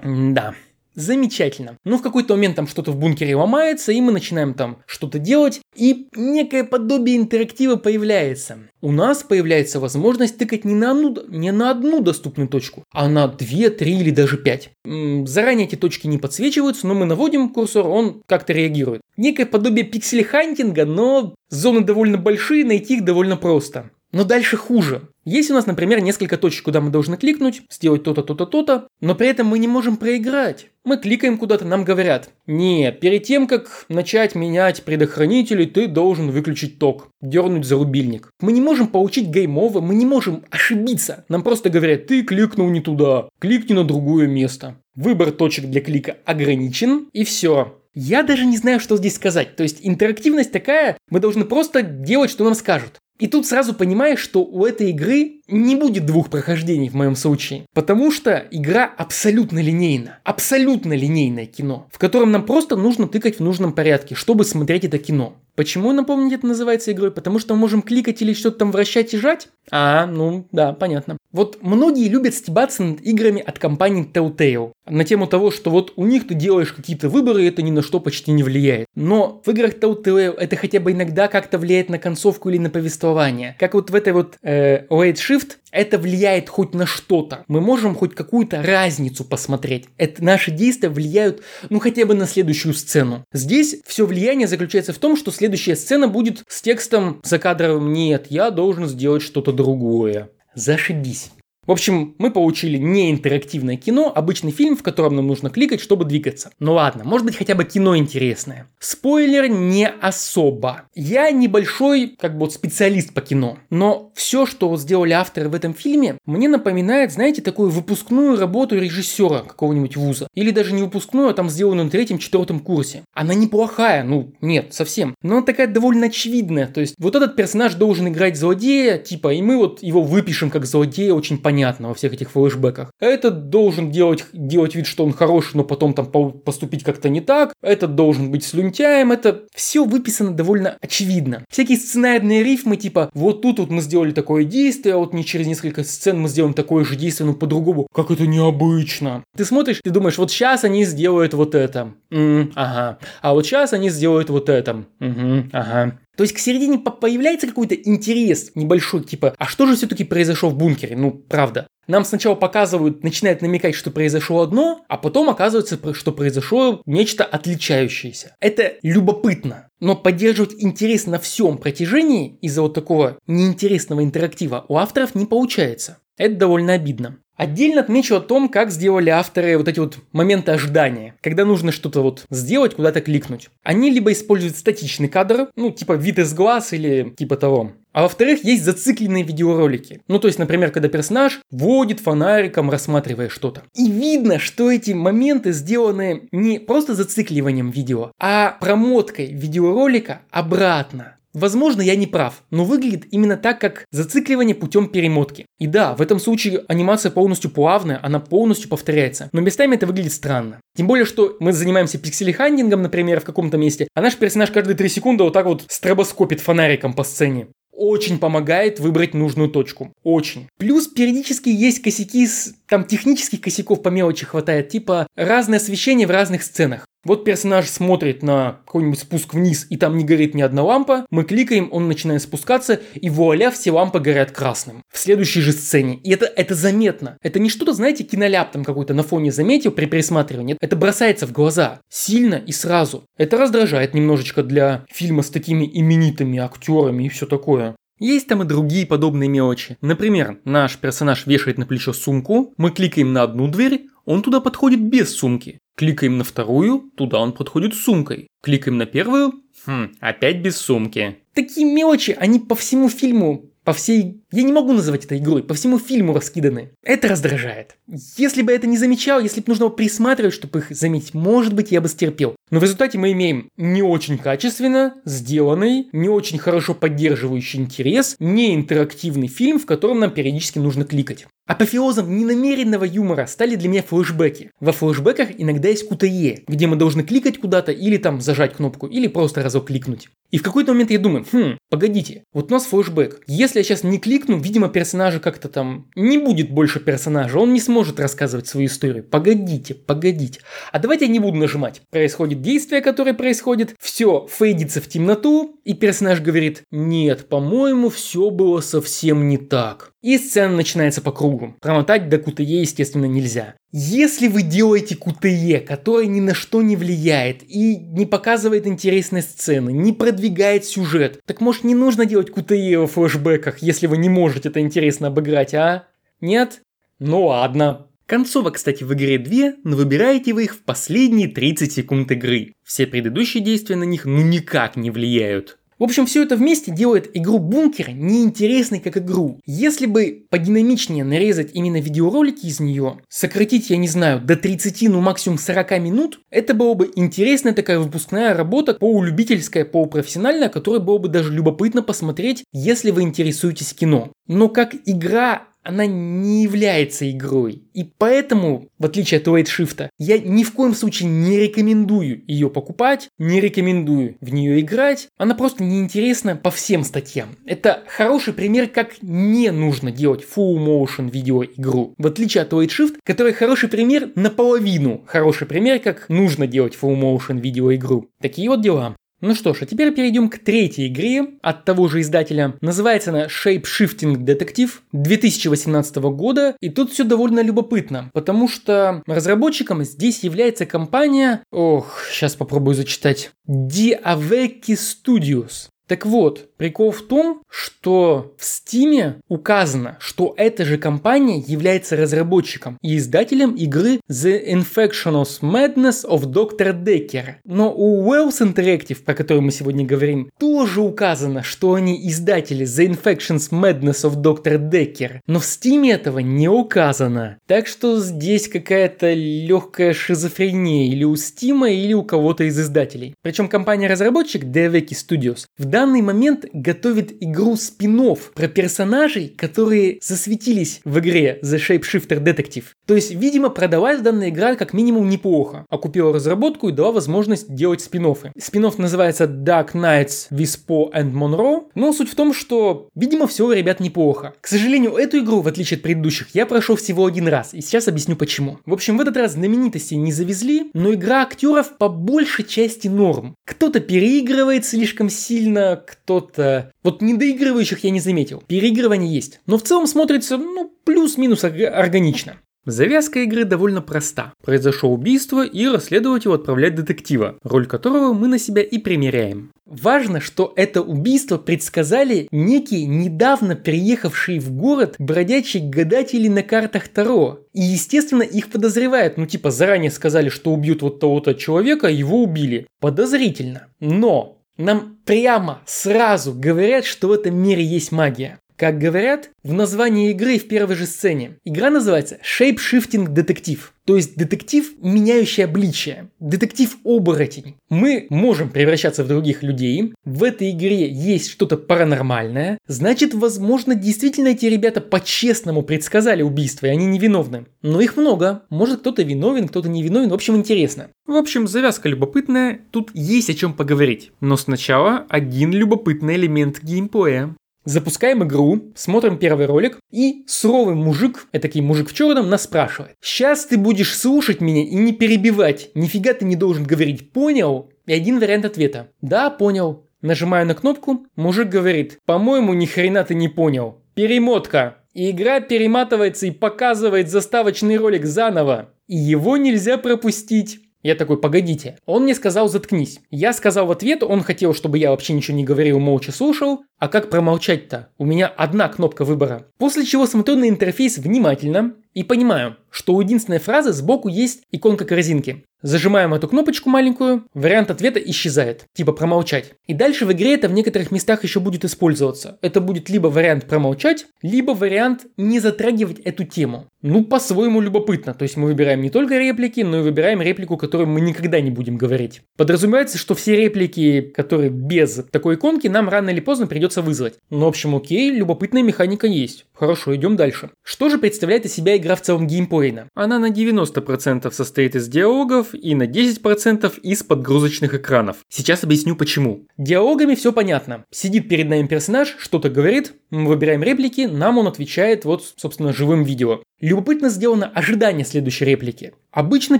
Да. Замечательно. Но в какой-то момент там что-то в бункере ломается, и мы начинаем там что-то делать, и некое подобие интерактива появляется. У нас появляется возможность тыкать не на одну, не на одну доступную точку, а на две, три или даже пять. Заранее эти точки не подсвечиваются, но мы наводим курсор, он как-то реагирует. Некое подобие пиксель-хантинга, но зоны довольно большие, найти их довольно просто. Но дальше хуже. Есть у нас, например, несколько точек, куда мы должны кликнуть, сделать то-то, то-то, то-то, но при этом мы не можем проиграть. Мы кликаем куда-то, нам говорят, не, перед тем, как начать менять предохранители, ты должен выключить ток, дернуть за рубильник. Мы не можем получить game over, мы не можем ошибиться. Нам просто говорят, ты кликнул не туда, кликни на другое место. Выбор точек для клика ограничен, и все. Я даже не знаю, что здесь сказать. То есть интерактивность такая, мы должны просто делать, что нам скажут. И тут сразу понимаешь, что у этой игры не будет двух прохождений в моем случае. Потому что игра абсолютно линейна. Абсолютно линейное кино, в котором нам просто нужно тыкать в нужном порядке, чтобы смотреть это кино. Почему, напомните, это называется игрой? Потому что мы можем кликать или что-то там вращать и жать? А, ну, да, понятно. Вот многие любят стебаться над играми от компании Telltale. На тему того, что вот у них ты делаешь какие-то выборы, и это ни на что почти не влияет. Но в играх Telltale это хотя бы иногда как-то влияет на концовку или на повествование. Как вот в этой вот э, Late Shift это влияет хоть на что-то. Мы можем хоть какую-то разницу посмотреть. Это наши действия влияют, ну, хотя бы на следующую сцену. Здесь все влияние заключается в том, что следующая сцена будет с текстом за кадром «Нет, я должен сделать что-то другое». Зашибись. В общем, мы получили не интерактивное кино, обычный фильм, в котором нам нужно кликать, чтобы двигаться. Ну ладно, может быть хотя бы кино интересное. Спойлер не особо. Я небольшой, как бы вот специалист по кино, но все, что сделали авторы в этом фильме, мне напоминает, знаете, такую выпускную работу режиссера какого-нибудь вуза. Или даже не выпускную, а там сделанную на третьем-четвертом курсе. Она неплохая, ну нет, совсем. Но она такая довольно очевидная. То есть вот этот персонаж должен играть злодея, типа, и мы вот его выпишем как злодея очень понятно понятно во всех этих флешбеках. Этот должен делать, делать вид, что он хороший, но потом там поступить как-то не так. Этот должен быть слюнтяем. Это все выписано довольно очевидно. Всякие сценарные рифмы, типа, вот тут вот мы сделали такое действие, а вот не через несколько сцен мы сделаем такое же действие, но по-другому. Как это необычно. Ты смотришь, ты думаешь, вот сейчас они сделают вот это. М-м, ага. А вот сейчас они сделают вот это. Угу, ага. То есть к середине появляется какой-то интерес небольшой, типа, а что же все-таки произошло в бункере? Ну, правда. Нам сначала показывают, начинают намекать, что произошло одно, а потом оказывается, что произошло нечто отличающееся. Это любопытно. Но поддерживать интерес на всем протяжении из-за вот такого неинтересного интерактива у авторов не получается. Это довольно обидно. Отдельно отмечу о том, как сделали авторы вот эти вот моменты ожидания, когда нужно что-то вот сделать, куда-то кликнуть. Они либо используют статичный кадр, ну типа вид из глаз или типа того, а во-вторых, есть зацикленные видеоролики. Ну, то есть, например, когда персонаж водит фонариком, рассматривая что-то. И видно, что эти моменты сделаны не просто зацикливанием видео, а промоткой видеоролика обратно. Возможно, я не прав, но выглядит именно так, как зацикливание путем перемотки. И да, в этом случае анимация полностью плавная, она полностью повторяется, но местами это выглядит странно. Тем более, что мы занимаемся пикселихандингом, например, в каком-то месте, а наш персонаж каждые 3 секунды вот так вот стробоскопит фонариком по сцене очень помогает выбрать нужную точку. Очень. Плюс периодически есть косяки, с, там технических косяков по мелочи хватает, типа разное освещение в разных сценах. Вот персонаж смотрит на какой-нибудь спуск вниз, и там не горит ни одна лампа. Мы кликаем, он начинает спускаться, и вуаля, все лампы горят красным. В следующей же сцене. И это, это заметно. Это не что-то, знаете, киноляп там какой-то на фоне заметил при пересматривании. Это бросается в глаза. Сильно и сразу. Это раздражает немножечко для фильма с такими именитыми актерами и все такое. Есть там и другие подобные мелочи. Например, наш персонаж вешает на плечо сумку, мы кликаем на одну дверь, он туда подходит без сумки. Кликаем на вторую, туда он подходит с сумкой. Кликаем на первую, хм, опять без сумки. Такие мелочи, они по всему фильму по всей... Я не могу называть это игрой, по всему фильму раскиданы. Это раздражает. Если бы это не замечал, если бы нужно было присматривать, чтобы их заметить, может быть, я бы стерпел. Но в результате мы имеем не очень качественно сделанный, не очень хорошо поддерживающий интерес, не интерактивный фильм, в котором нам периодически нужно кликать. Апофеозом ненамеренного юмора стали для меня флешбеки. Во флешбеках иногда есть QTE, где мы должны кликать куда-то или там зажать кнопку, или просто разок кликнуть. И в какой-то момент я думаю, хм, погодите, вот у нас флешбэк. Если я сейчас не кликну, привыкну, видимо, персонажа как-то там не будет больше персонажа, он не сможет рассказывать свою историю. Погодите, погодите. А давайте я не буду нажимать. Происходит действие, которое происходит, все фейдится в темноту, и персонаж говорит, нет, по-моему, все было совсем не так. И сцена начинается по кругу. Промотать до QTE, естественно, нельзя. Если вы делаете QTE, который ни на что не влияет и не показывает интересной сцены, не продвигает сюжет, так может не нужно делать QTE во флешбеках, если вы не можете это интересно обыграть, а? Нет? Ну ладно. Концовок, кстати, в игре 2, но выбираете вы их в последние 30 секунд игры. Все предыдущие действия на них ну никак не влияют. В общем, все это вместе делает игру Бункера неинтересной как игру. Если бы подинамичнее нарезать именно видеоролики из нее, сократить, я не знаю, до 30, ну максимум 40 минут, это было бы интересная такая выпускная работа, полулюбительская, полупрофессиональная, которая было бы даже любопытно посмотреть, если вы интересуетесь кино. Но как игра она не является игрой. И поэтому, в отличие от Shift, я ни в коем случае не рекомендую ее покупать, не рекомендую в нее играть. Она просто неинтересна по всем статьям. Это хороший пример, как не нужно делать full motion видеоигру. В отличие от Shift, который хороший пример наполовину. Хороший пример, как нужно делать full motion видеоигру. Такие вот дела. Ну что ж, а теперь перейдем к третьей игре от того же издателя. Называется она Shape Shifting Detective 2018 года. И тут все довольно любопытно, потому что разработчиком здесь является компания... Ох, сейчас попробую зачитать. Diaveki Studios. Так вот, прикол в том, что в Steam указано, что эта же компания является разработчиком и издателем игры The Infectious Madness of Dr. Decker. Но у Wells Interactive, про который мы сегодня говорим, тоже указано, что они издатели The Infections Madness of Dr. Decker. Но в Steam этого не указано. Так что здесь какая-то легкая шизофрения или у Steam, или у кого-то из издателей. Причем компания-разработчик Deveki Studios в данный момент готовит игру спин про персонажей, которые засветились в игре The Shapeshifter Detective. То есть, видимо, продавалась данная игра как минимум неплохо, окупила разработку и дала возможность делать спин -оффы. спин называется Dark Knights Poe and Monroe, но суть в том, что, видимо, все у ребят неплохо. К сожалению, эту игру, в отличие от предыдущих, я прошел всего один раз, и сейчас объясню почему. В общем, в этот раз знаменитости не завезли, но игра актеров по большей части норм. Кто-то переигрывает слишком сильно, кто-то... Вот недоигрывающих я не заметил. Переигрывание есть. Но в целом смотрится, ну, плюс-минус органично. Завязка игры довольно проста. Произошло убийство, и расследовать его отправлять детектива, роль которого мы на себя и примеряем. Важно, что это убийство предсказали некие недавно приехавшие в город бродячие гадатели на картах Таро. И, естественно, их подозревают. Ну, типа, заранее сказали, что убьют вот того-то человека, его убили. Подозрительно. Но нам прямо сразу говорят, что в этом мире есть магия. Как говорят в названии игры в первой же сцене. Игра называется Shape Shifting Detective. То есть детектив, меняющий обличие. Детектив-оборотень. Мы можем превращаться в других людей. В этой игре есть что-то паранормальное. Значит, возможно, действительно эти ребята по-честному предсказали убийство, и они невиновны. Но их много. Может, кто-то виновен, кто-то не виновен. В общем, интересно. В общем, завязка любопытная. Тут есть о чем поговорить. Но сначала один любопытный элемент геймплея. Запускаем игру, смотрим первый ролик, и суровый мужик, этакий мужик в черном, нас спрашивает. Сейчас ты будешь слушать меня и не перебивать. Нифига ты не должен говорить «понял?» И один вариант ответа. Да, понял. Нажимаю на кнопку, мужик говорит, по-моему, ни хрена ты не понял. Перемотка. И игра перематывается и показывает заставочный ролик заново. И его нельзя пропустить. Я такой, погодите. Он мне сказал, заткнись. Я сказал в ответ, он хотел, чтобы я вообще ничего не говорил, молча слушал. А как промолчать-то? У меня одна кнопка выбора. После чего смотрю на интерфейс внимательно и понимаю, что у единственной фразы сбоку есть иконка корзинки. Зажимаем эту кнопочку маленькую, вариант ответа исчезает, типа промолчать. И дальше в игре это в некоторых местах еще будет использоваться. Это будет либо вариант промолчать, либо вариант не затрагивать эту тему. Ну, по-своему любопытно. То есть мы выбираем не только реплики, но и выбираем реплику, которую мы никогда не будем говорить. Подразумевается, что все реплики, которые без такой иконки, нам рано или поздно придется вызвать. Ну, в общем, окей, любопытная механика есть. Хорошо, идем дальше. Что же представляет из себя игра в целом геймплейна? Она на 90% состоит из диалогов и на 10% из подгрузочных экранов. Сейчас объясню почему. Диалогами все понятно. Сидит перед нами персонаж, что-то говорит, мы выбираем реплики, нам он отвечает вот, собственно, живым видео. Любопытно сделано ожидание следующей реплики. Обычно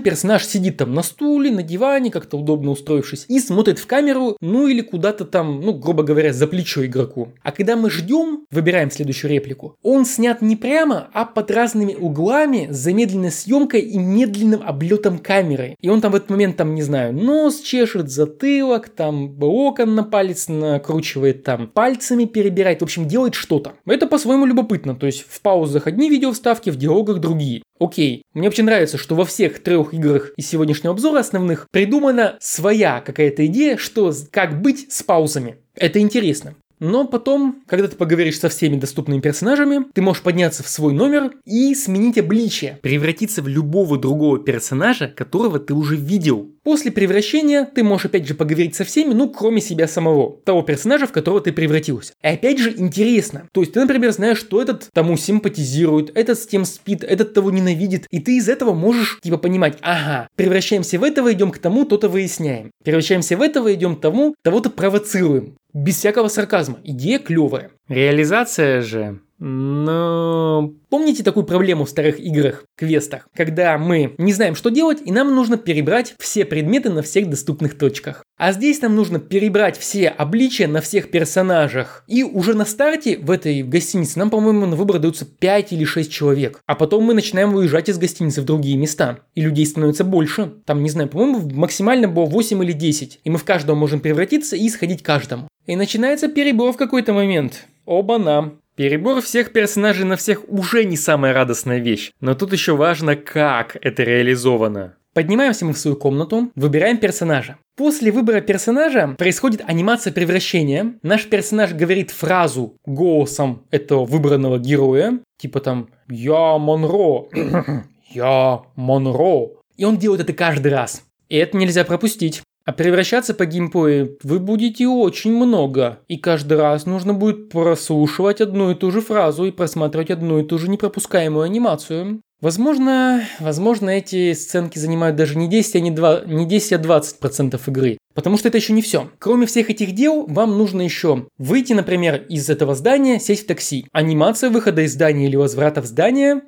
персонаж сидит там на стуле, на диване, как-то удобно устроившись, и смотрит в камеру, ну или куда-то там, ну, грубо говоря, за плечо игроку. А когда мы ждем, выбираем следующую реплику, он снят не прямо, а под разными углами, с замедленной съемкой и медленным облетом камеры. И он там в этот момент, там, не знаю, нос чешет, затылок, там, окон на палец накручивает, там, пальцами перебирает, в общем, делает что-то. Это по-своему любопытно, то есть в паузах одни видео вставки, в диалогах другие. Окей, мне очень нравится, что во всех трех играх из сегодняшнего обзора основных придумана своя какая-то идея, что как быть с паузами. Это интересно. Но потом, когда ты поговоришь со всеми доступными персонажами, ты можешь подняться в свой номер и сменить обличие, превратиться в любого другого персонажа, которого ты уже видел. После превращения ты можешь опять же поговорить со всеми, ну кроме себя самого, того персонажа, в которого ты превратился. И опять же интересно. То есть ты, например, знаешь, что этот тому симпатизирует, этот с тем спит, этот того ненавидит, и ты из этого можешь типа понимать, ага, превращаемся в этого, идем к тому, то-то выясняем. Превращаемся в этого, идем к тому, того-то провоцируем без всякого сарказма. Идея клевая. Реализация же но помните такую проблему в старых играх, квестах, когда мы не знаем, что делать, и нам нужно перебрать все предметы на всех доступных точках. А здесь нам нужно перебрать все обличия на всех персонажах. И уже на старте в этой гостинице нам, по-моему, на выбор даются 5 или 6 человек. А потом мы начинаем выезжать из гостиницы в другие места. И людей становится больше. Там, не знаю, по-моему, максимально было 8 или 10. И мы в каждого можем превратиться и сходить каждому. И начинается перебор в какой-то момент. Оба-на. Перебор всех персонажей на всех уже не самая радостная вещь, но тут еще важно, как это реализовано. Поднимаемся мы в свою комнату, выбираем персонажа. После выбора персонажа происходит анимация превращения. Наш персонаж говорит фразу голосом этого выбранного героя, типа там «Я Монро», «Я Монро». И он делает это каждый раз. И это нельзя пропустить. А превращаться по геймплею вы будете очень много. И каждый раз нужно будет прослушивать одну и ту же фразу и просматривать одну и ту же непропускаемую анимацию. Возможно, возможно, эти сценки занимают даже не 10, а не, 2, не 10, а 20% игры. Потому что это еще не все. Кроме всех этих дел, вам нужно еще выйти, например, из этого здания, сесть в такси. Анимация выхода из здания или возврата в здание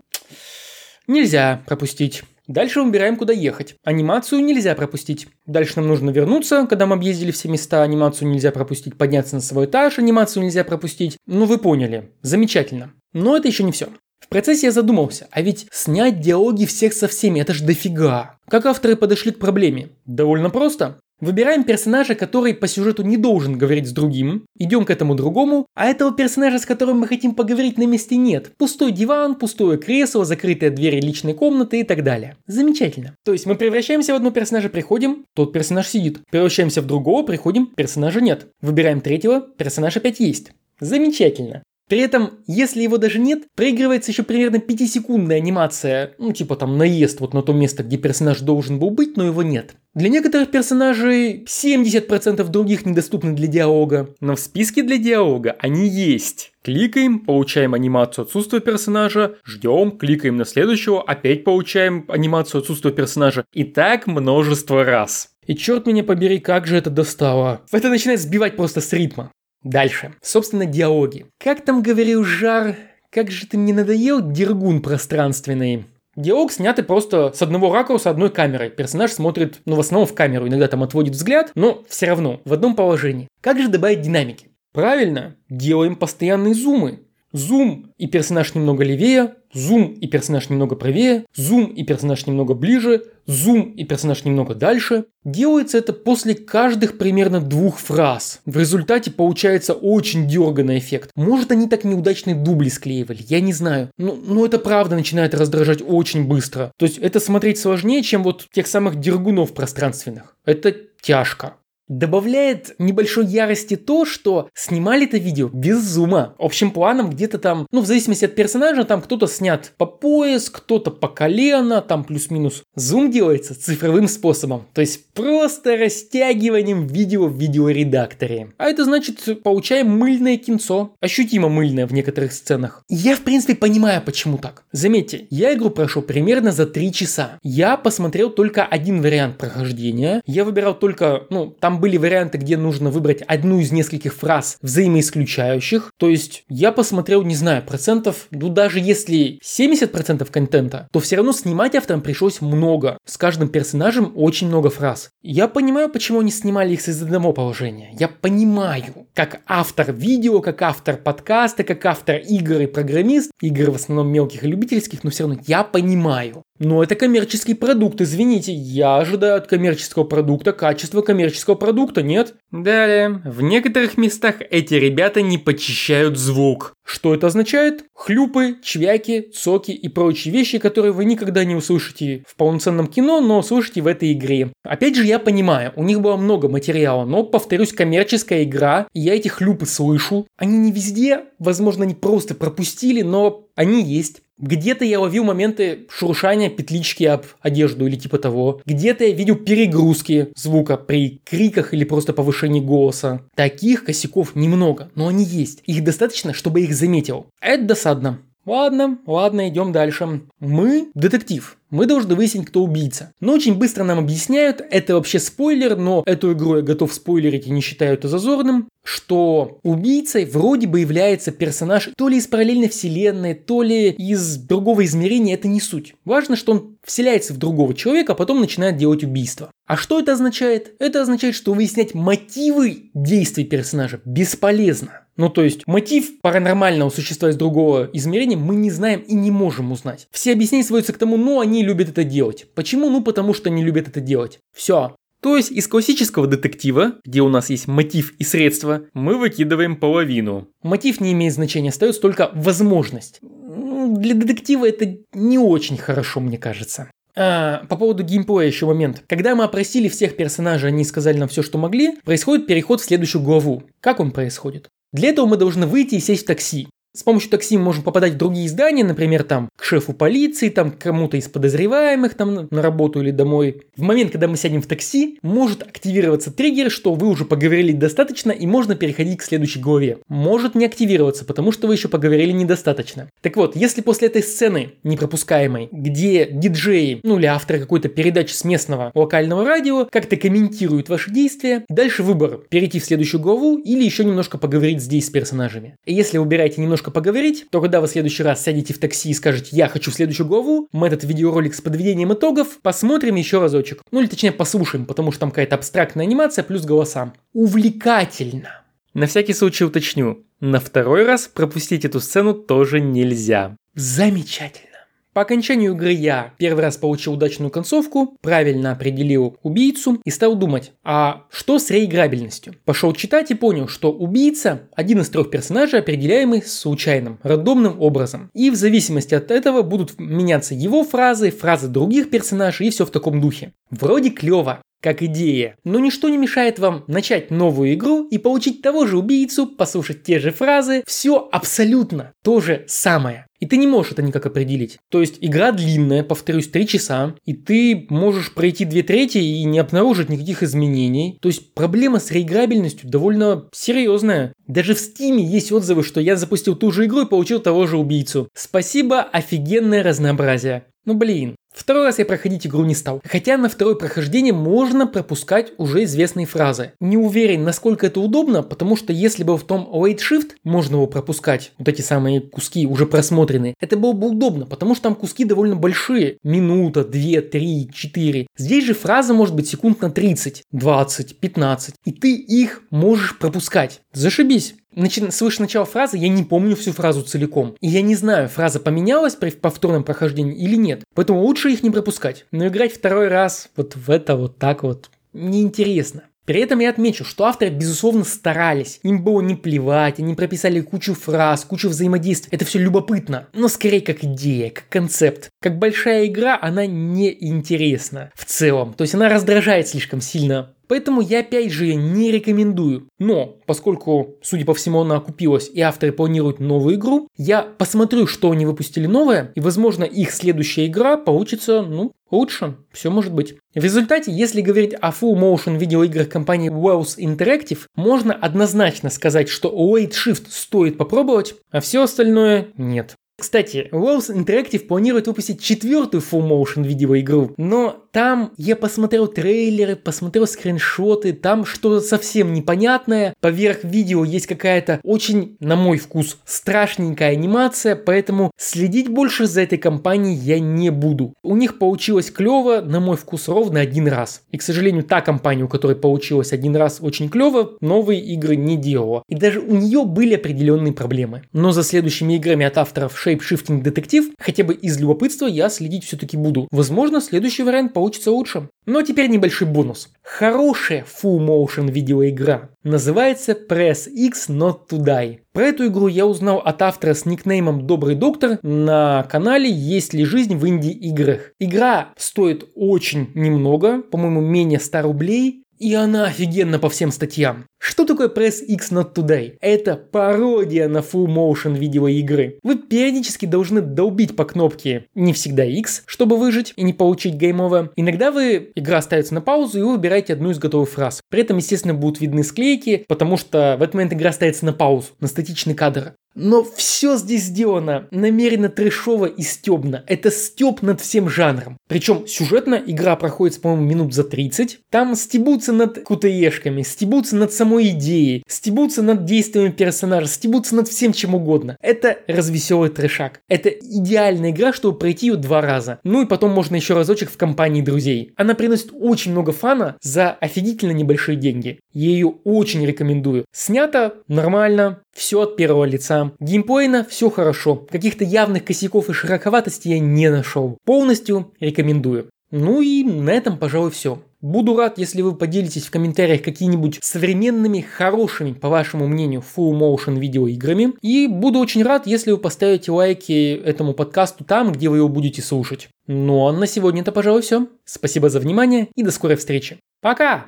нельзя пропустить. Дальше выбираем, куда ехать. Анимацию нельзя пропустить. Дальше нам нужно вернуться, когда мы объездили все места. Анимацию нельзя пропустить. Подняться на свой этаж. Анимацию нельзя пропустить. Ну, вы поняли. Замечательно. Но это еще не все. В процессе я задумался, а ведь снять диалоги всех со всеми, это ж дофига. Как авторы подошли к проблеме? Довольно просто. Выбираем персонажа, который по сюжету не должен говорить с другим, идем к этому другому, а этого персонажа, с которым мы хотим поговорить на месте нет. Пустой диван, пустое кресло, закрытые двери личной комнаты и так далее. Замечательно. То есть мы превращаемся в одного персонажа, приходим, тот персонаж сидит. Превращаемся в другого, приходим, персонажа нет. Выбираем третьего, персонаж опять есть. Замечательно. При этом, если его даже нет, проигрывается еще примерно 5-секундная анимация, ну типа там наезд вот на то место, где персонаж должен был быть, но его нет. Для некоторых персонажей 70% других недоступны для диалога, но в списке для диалога они есть. Кликаем, получаем анимацию отсутствия персонажа, ждем, кликаем на следующего, опять получаем анимацию отсутствия персонажа. И так множество раз. И черт меня побери, как же это достало. Это начинает сбивать просто с ритма. Дальше. Собственно, диалоги. Как там говорил Жар, как же ты мне надоел, дергун пространственный. Диалог снятый просто с одного ракурса одной камерой. Персонаж смотрит, ну, в основном в камеру, иногда там отводит взгляд, но все равно в одном положении. Как же добавить динамики? Правильно, делаем постоянные зумы. Зум и персонаж немного левее, зум и персонаж немного правее, зум и персонаж немного ближе, зум и персонаж немного дальше. Делается это после каждых примерно двух фраз. В результате получается очень дерганный эффект. Может они так неудачные дубли склеивали, я не знаю. Но, но это правда начинает раздражать очень быстро. То есть это смотреть сложнее, чем вот тех самых дергунов пространственных. Это тяжко. Добавляет небольшой ярости то, что снимали это видео без зума. Общим планом где-то там, ну, в зависимости от персонажа, там кто-то снят по пояс, кто-то по колено, там плюс-минус. Зум делается цифровым способом. То есть просто растягиванием видео в видеоредакторе. А это значит, получаем мыльное кинцо. Ощутимо мыльное в некоторых сценах. Я, в принципе, понимаю, почему так. Заметьте, я игру прошел примерно за 3 часа. Я посмотрел только один вариант прохождения. Я выбирал только, ну, там были варианты, где нужно выбрать одну из нескольких фраз взаимоисключающих. То есть я посмотрел, не знаю, процентов, ну даже если 70% контента, то все равно снимать авторам пришлось много. С каждым персонажем очень много фраз. Я понимаю, почему они снимали их из одного положения. Я понимаю, как автор видео, как автор подкаста, как автор игр и программист, игр в основном мелких и любительских, но все равно я понимаю, но это коммерческий продукт, извините, я ожидаю от коммерческого продукта качества коммерческого продукта, нет? Далее, в некоторых местах эти ребята не почищают звук. Что это означает? Хлюпы, чвяки, цоки и прочие вещи, которые вы никогда не услышите в полноценном кино, но услышите в этой игре. Опять же, я понимаю, у них было много материала, но, повторюсь, коммерческая игра, и я эти хлюпы слышу. Они не везде, возможно, они просто пропустили, но они есть. Где-то я ловил моменты шуршания петлички об одежду или типа того. Где-то я видел перегрузки звука при криках или просто повышении голоса. Таких косяков немного, но они есть. Их достаточно, чтобы их заметил. Это досадно. Ладно, ладно, идем дальше. Мы детектив. Мы должны выяснить, кто убийца. Но очень быстро нам объясняют, это вообще спойлер, но эту игру я готов спойлерить и не считаю это зазорным, что убийцей вроде бы является персонаж то ли из параллельной вселенной, то ли из другого измерения, это не суть. Важно, что он вселяется в другого человека, а потом начинает делать убийство. А что это означает? Это означает, что выяснять мотивы действий персонажа бесполезно. Ну, то есть, мотив паранормального существа из другого измерения мы не знаем и не можем узнать. Все объяснения сводятся к тому, ну, они любят это делать. Почему? Ну, потому что они любят это делать. Все. То есть из классического детектива, где у нас есть мотив и средства, мы выкидываем половину. Мотив не имеет значения, остается только возможность. Для детектива это не очень хорошо, мне кажется. А, по поводу геймплея еще момент. Когда мы опросили всех персонажей, они сказали нам все, что могли, происходит переход в следующую главу. Как он происходит? Для этого мы должны выйти и сесть в такси. С помощью такси мы можем попадать в другие здания, например, там, к шефу полиции, там, к кому-то из подозреваемых, там, на работу или домой. В момент, когда мы сядем в такси, может активироваться триггер, что вы уже поговорили достаточно и можно переходить к следующей главе. Может не активироваться, потому что вы еще поговорили недостаточно. Так вот, если после этой сцены непропускаемой, где диджеи, ну или авторы какой-то передачи с местного локального радио как-то комментируют ваши действия, дальше выбор перейти в следующую главу или еще немножко поговорить здесь с персонажами. И если выбираете немножко немножко поговорить, то когда вы в следующий раз сядете в такси и скажете «я хочу следующую главу», мы этот видеоролик с подведением итогов посмотрим еще разочек. Ну или точнее послушаем, потому что там какая-то абстрактная анимация плюс голоса. Увлекательно. На всякий случай уточню, на второй раз пропустить эту сцену тоже нельзя. Замечательно. По окончанию игры я первый раз получил удачную концовку, правильно определил убийцу и стал думать, а что с реиграбельностью? Пошел читать и понял, что убийца – один из трех персонажей, определяемый случайным, рандомным образом. И в зависимости от этого будут меняться его фразы, фразы других персонажей и все в таком духе. Вроде клево, как идея. Но ничто не мешает вам начать новую игру и получить того же убийцу, послушать те же фразы, все абсолютно то же самое. И ты не можешь это никак определить. То есть игра длинная, повторюсь, 3 часа, и ты можешь пройти 2 трети и не обнаружить никаких изменений. То есть проблема с реиграбельностью довольно серьезная. Даже в Стиме есть отзывы, что я запустил ту же игру и получил того же убийцу. Спасибо, офигенное разнообразие. Ну блин, Второй раз я проходить игру не стал. Хотя на второе прохождение можно пропускать уже известные фразы. Не уверен, насколько это удобно, потому что если бы в том Late Shift можно его пропускать, вот эти самые куски уже просмотренные, это было бы удобно, потому что там куски довольно большие. Минута, две, три, четыре. Здесь же фраза может быть секунд на 30, 20, 15. И ты их можешь пропускать. Зашибись. Начи... Свыше начала фразы я не помню всю фразу целиком. И я не знаю, фраза поменялась при повторном прохождении или нет. Поэтому лучше их не пропускать. Но играть второй раз вот в это вот так вот неинтересно. При этом я отмечу, что авторы, безусловно, старались. Им было не плевать, они прописали кучу фраз, кучу взаимодействий. Это все любопытно, но скорее как идея, как концепт. Как большая игра, она не интересна в целом. То есть она раздражает слишком сильно Поэтому я опять же не рекомендую. Но, поскольку, судя по всему, она окупилась и авторы планируют новую игру, я посмотрю, что они выпустили новое, и, возможно, их следующая игра получится, ну, лучше. Все может быть. В результате, если говорить о full motion видеоиграх компании Wells Interactive, можно однозначно сказать, что Late Shift стоит попробовать, а все остальное нет. Кстати, Wells Interactive планирует выпустить четвертую full motion видеоигру, но там я посмотрел трейлеры, посмотрел скриншоты, там что-то совсем непонятное. Поверх видео есть какая-то очень, на мой вкус, страшненькая анимация, поэтому следить больше за этой компанией я не буду. У них получилось клево, на мой вкус, ровно один раз. И, к сожалению, та компания, у которой получилось один раз очень клево, новые игры не делала. И даже у нее были определенные проблемы. Но за следующими играми от авторов Shape Shifting Detective, хотя бы из любопытства, я следить все-таки буду. Возможно, следующий вариант получится получится лучше. Но теперь небольшой бонус. Хорошая full motion видеоигра называется Press X Not To Die. Про эту игру я узнал от автора с никнеймом Добрый Доктор на канале Есть ли жизнь в инди-играх. Игра стоит очень немного, по-моему менее 100 рублей, и она офигенна по всем статьям. Что такое Press X Not Today? Это пародия на full motion видеоигры. Вы периодически должны долбить по кнопке не всегда X, чтобы выжить и не получить геймовое. Иногда вы, игра ставится на паузу и вы выбираете одну из готовых фраз. При этом, естественно, будут видны склейки, потому что в этот момент игра ставится на паузу, на статичный кадр. Но все здесь сделано намеренно трешово и стебно. Это стеб над всем жанром. Причем сюжетно игра проходит, по-моему, минут за 30. Там стебутся над кутаешками, стебутся над самой идеей, стебутся над действиями персонажа, стебутся над всем чем угодно. Это развеселый трешак. Это идеальная игра, чтобы пройти ее два раза. Ну и потом можно еще разочек в компании друзей. Она приносит очень много фана за офигительно небольшие деньги. Я ее очень рекомендую. Снято нормально, все от первого лица. Геймплейно все хорошо. Каких-то явных косяков и широковатости я не нашел. Полностью рекомендую. Ну и на этом, пожалуй, все. Буду рад, если вы поделитесь в комментариях какими-нибудь современными, хорошими, по вашему мнению, full motion видеоиграми. И буду очень рад, если вы поставите лайки этому подкасту там, где вы его будете слушать. Ну а на сегодня это, пожалуй, все. Спасибо за внимание и до скорой встречи. Пока!